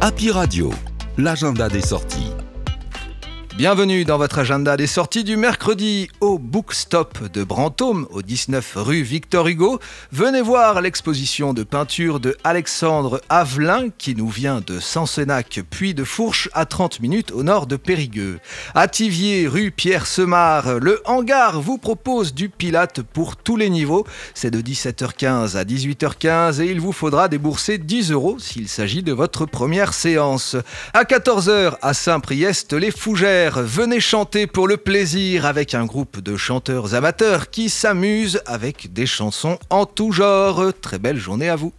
Happy Radio, l'agenda des sorties. Bienvenue dans votre agenda des sorties du mercredi au Bookstop de Brantôme, au 19 rue Victor Hugo. Venez voir l'exposition de peinture de Alexandre Avelin qui nous vient de Sansenac puis de Fourche à 30 minutes au nord de Périgueux. À Tivier, rue Pierre Semard, le hangar vous propose du pilate pour tous les niveaux. C'est de 17h15 à 18h15 et il vous faudra débourser 10 euros s'il s'agit de votre première séance. À 14h à Saint-Priest, les Fougères venez chanter pour le plaisir avec un groupe de chanteurs amateurs qui s'amusent avec des chansons en tout genre. Très belle journée à vous.